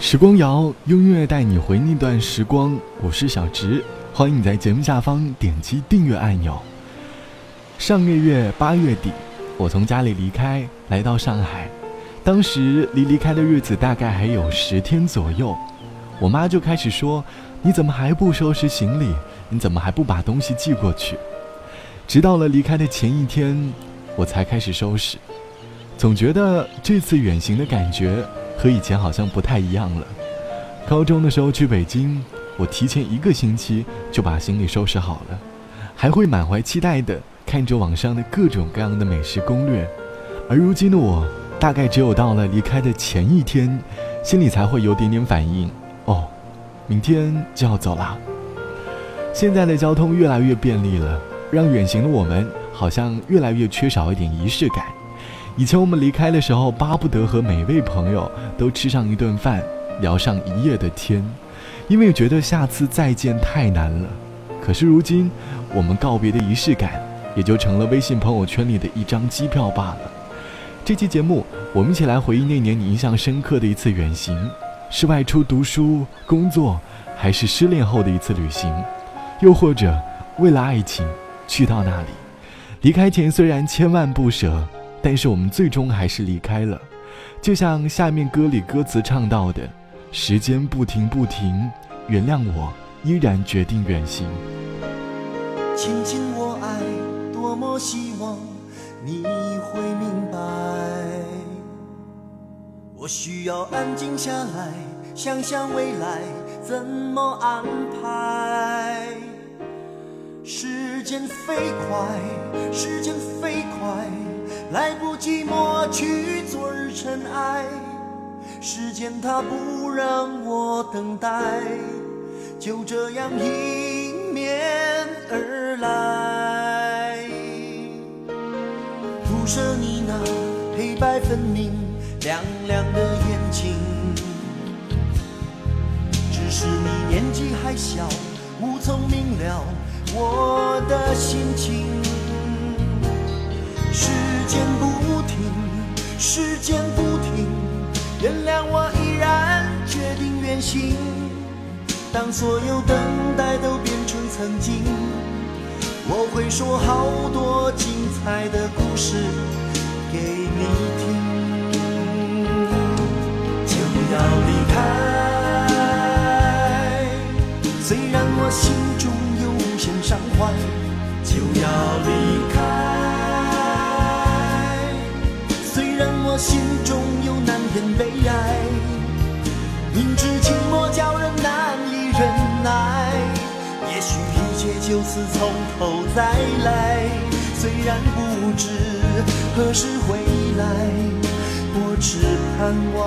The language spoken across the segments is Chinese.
时光谣，用音乐带你回那段时光。我是小直，欢迎你在节目下方点击订阅按钮。上个月八月底，我从家里离开，来到上海。当时离离开的日子大概还有十天左右，我妈就开始说：“你怎么还不收拾行李？你怎么还不把东西寄过去？”直到了离开的前一天，我才开始收拾。总觉得这次远行的感觉。和以前好像不太一样了。高中的时候去北京，我提前一个星期就把行李收拾好了，还会满怀期待的看着网上的各种各样的美食攻略。而如今的我，大概只有到了离开的前一天，心里才会有点点反应。哦，明天就要走了。现在的交通越来越便利了，让远行的我们好像越来越缺少一点仪式感。以前我们离开的时候，巴不得和每位朋友都吃上一顿饭，聊上一夜的天，因为觉得下次再见太难了。可是如今，我们告别的仪式感，也就成了微信朋友圈里的一张机票罢了。这期节目，我们一起来回忆那年你印象深刻的一次远行，是外出读书、工作，还是失恋后的一次旅行？又或者为了爱情去到那里？离开前虽然千万不舍。但是我们最终还是离开了，就像下面歌里歌词唱到的：“时间不停不停，原谅我，依然决定远行。”亲亲我爱，多么希望你会明白，我需要安静下来，想想未来怎么安排。时间飞快，时间飞快。来不及抹去昨日尘埃，时间它不让我等待，就这样迎面而来。不舍你那黑白分明、亮亮的眼睛，只是你年纪还小，无从明了我的心情。时间不停，时间不停，原谅我依然决定远行。当所有等待都变成曾经，我会说好多精彩的故事给你听。就要离开，虽然我心中有无限伤怀，就要离心中有难言悲哀，明知寂寞叫人难以忍耐，也许一切就此从头再来。虽然不知何时回来，我只盼望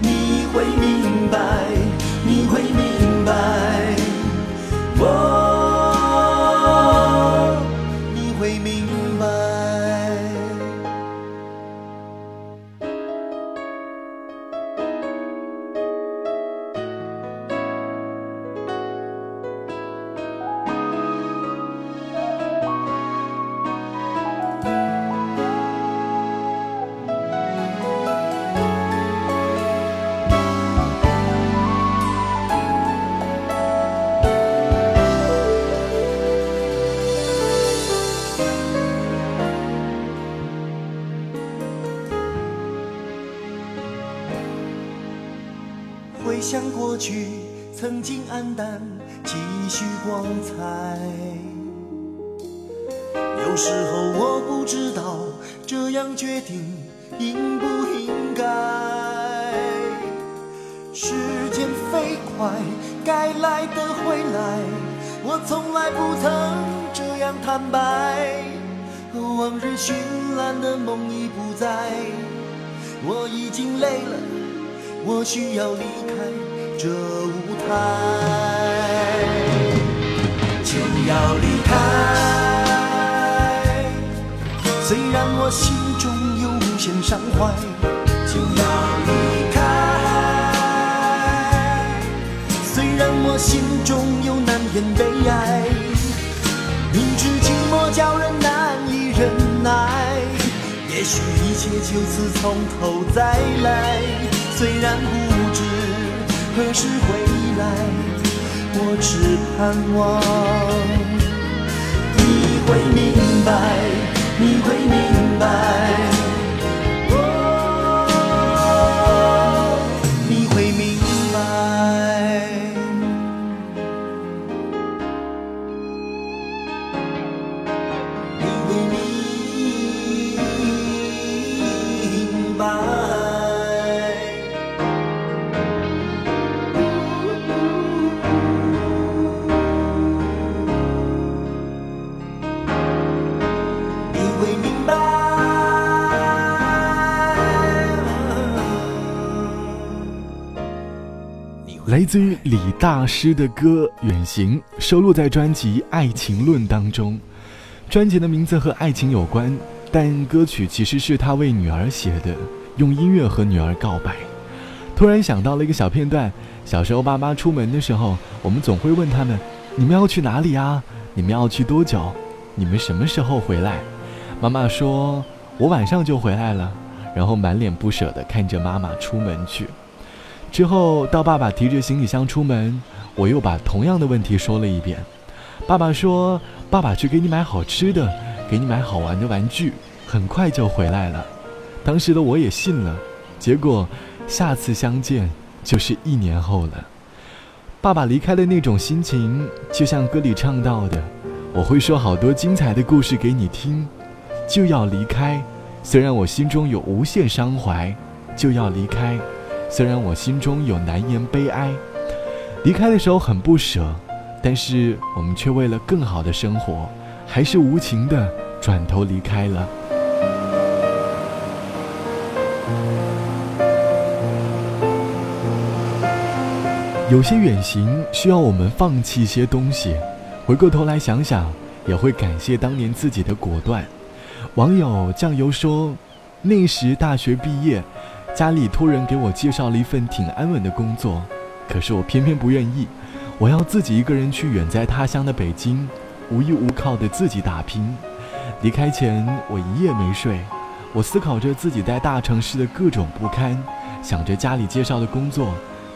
你会明白，你会明白。我。你会明想过去曾经黯淡，继续光彩。有时候我不知道这样决定应不应该。时间飞快，该来的会来，我从来不曾这样坦白。往日绚烂的梦已不在，我已经累了，我需要离开。这舞台就要离开，虽然我心中有无限伤怀，就要离开，虽然我心中有难言悲哀，明知寂寞叫人难以忍耐，也许一切就此从头再来。虽然不知何时回来，我只盼望你会明白，你会明。来自于李大师的歌《远行》收录在专辑《爱情论》当中。专辑的名字和爱情有关，但歌曲其实是他为女儿写的，用音乐和女儿告白。突然想到了一个小片段：小时候爸妈出门的时候，我们总会问他们：“你们要去哪里啊？你们要去多久？你们什么时候回来？”妈妈说：“我晚上就回来了。”然后满脸不舍地看着妈妈出门去。之后到爸爸提着行李箱出门，我又把同样的问题说了一遍。爸爸说：“爸爸去给你买好吃的，给你买好玩的玩具，很快就回来了。”当时的我也信了。结果下次相见就是一年后了。爸爸离开的那种心情，就像歌里唱到的：“我会说好多精彩的故事给你听，就要离开。虽然我心中有无限伤怀，就要离开。”虽然我心中有难言悲哀，离开的时候很不舍，但是我们却为了更好的生活，还是无情的转头离开了。有些远行需要我们放弃一些东西，回过头来想想，也会感谢当年自己的果断。网友酱油说，那时大学毕业。家里托人给我介绍了一份挺安稳的工作，可是我偏偏不愿意。我要自己一个人去远在他乡的北京，无依无靠的自己打拼。离开前，我一夜没睡，我思考着自己在大城市的各种不堪，想着家里介绍的工作，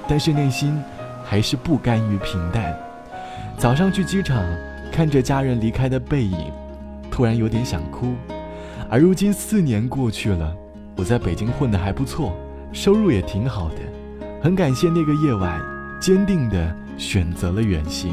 但是内心还是不甘于平淡。早上去机场，看着家人离开的背影，突然有点想哭。而如今四年过去了。我在北京混得还不错，收入也挺好的，很感谢那个夜晚，坚定地选择了远行。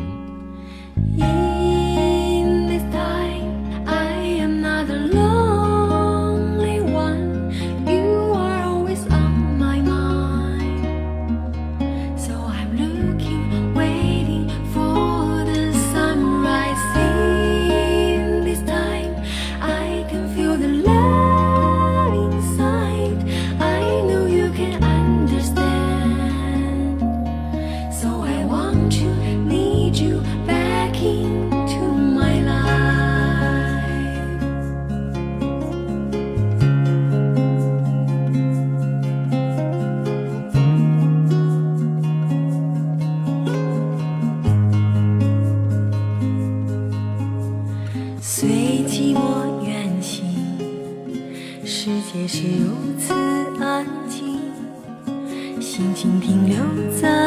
请停留在。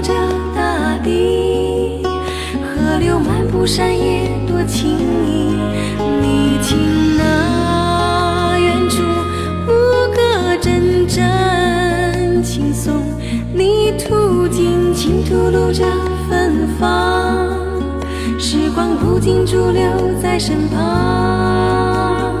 着大地，河流漫步山野多轻易。听那远处牧歌阵阵轻松，泥土尽情吐露着芬芳，时光不停驻留在身旁。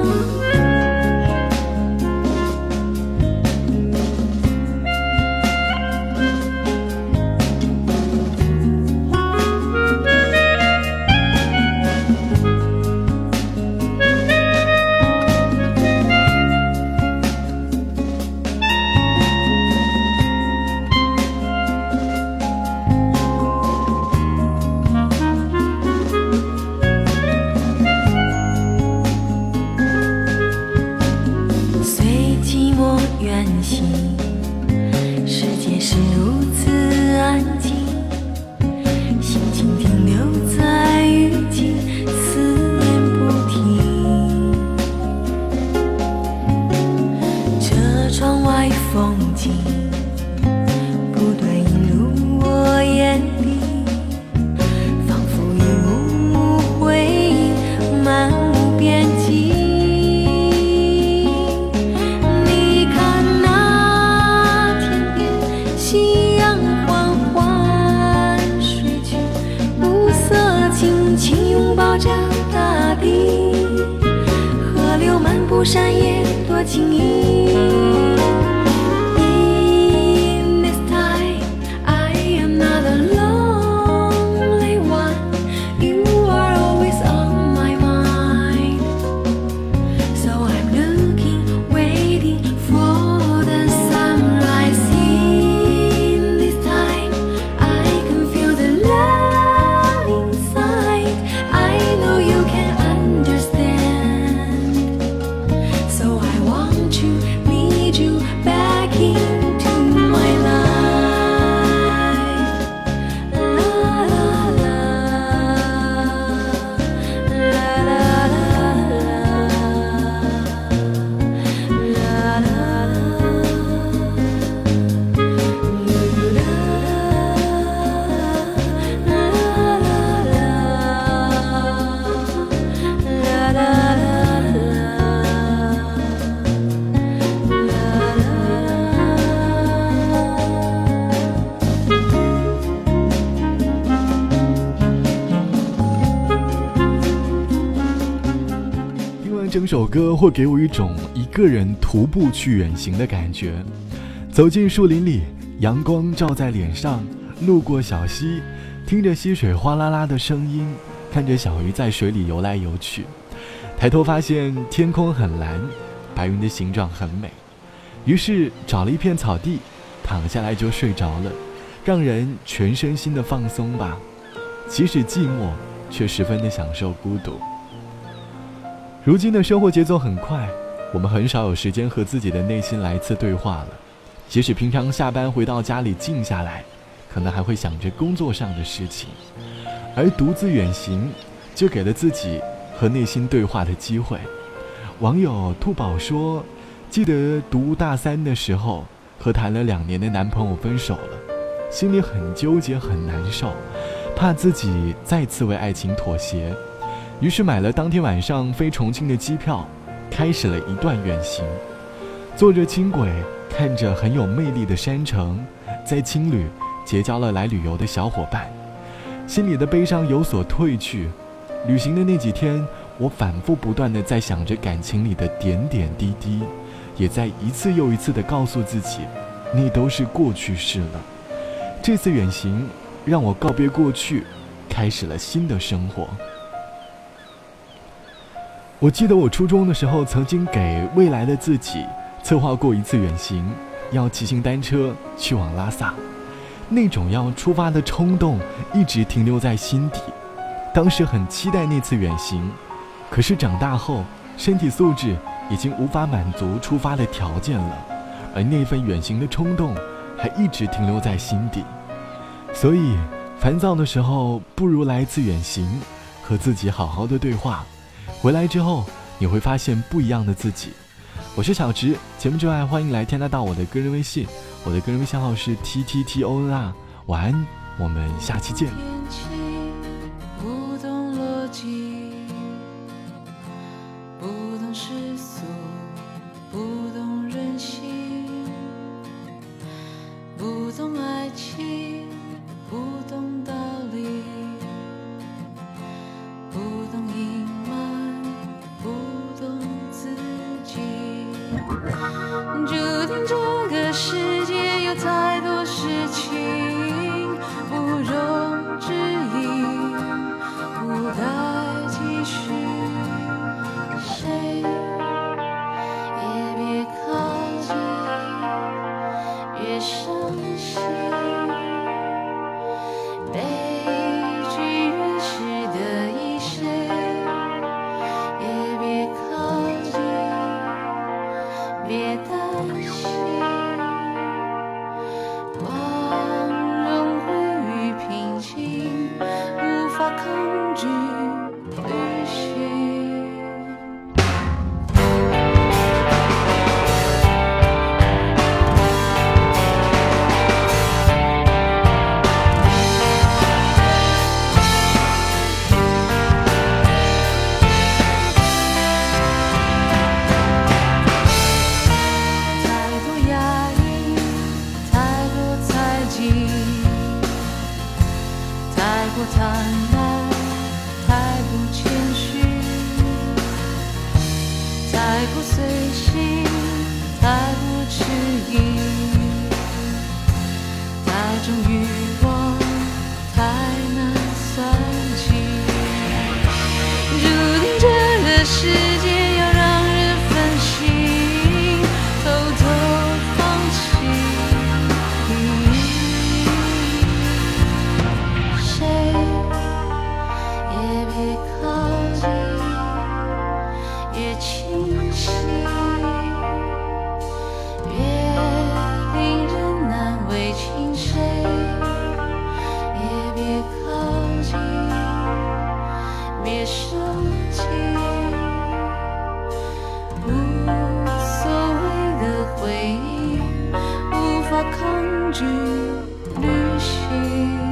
整首歌，会给我一种一个人徒步去远行的感觉。走进树林里，阳光照在脸上，路过小溪，听着溪水哗啦啦的声音，看着小鱼在水里游来游去。抬头发现天空很蓝，白云的形状很美。于是找了一片草地，躺下来就睡着了，让人全身心的放松吧。即使寂寞，却十分的享受孤独。如今的生活节奏很快，我们很少有时间和自己的内心来一次对话了。即使平常下班回到家里静下来，可能还会想着工作上的事情，而独自远行，就给了自己和内心对话的机会。网友兔宝说：“记得读大三的时候，和谈了两年的男朋友分手了，心里很纠结，很难受，怕自己再次为爱情妥协。”于是买了当天晚上飞重庆的机票，开始了一段远行。坐着轻轨，看着很有魅力的山城，在青旅结交了来旅游的小伙伴，心里的悲伤有所褪去。旅行的那几天，我反复不断的在想着感情里的点点滴滴，也在一次又一次的告诉自己，那都是过去式了。这次远行让我告别过去，开始了新的生活。我记得我初中的时候，曾经给未来的自己策划过一次远行，要骑行单车去往拉萨。那种要出发的冲动一直停留在心底。当时很期待那次远行，可是长大后，身体素质已经无法满足出发的条件了，而那份远行的冲动还一直停留在心底。所以，烦躁的时候，不如来一次远行，和自己好好的对话。回来之后，你会发现不一样的自己。我是小直，节目之外欢迎来添加到我的个人微信，我的个人微信号是 t t t o n r。晚安，我们下期见。去旅行。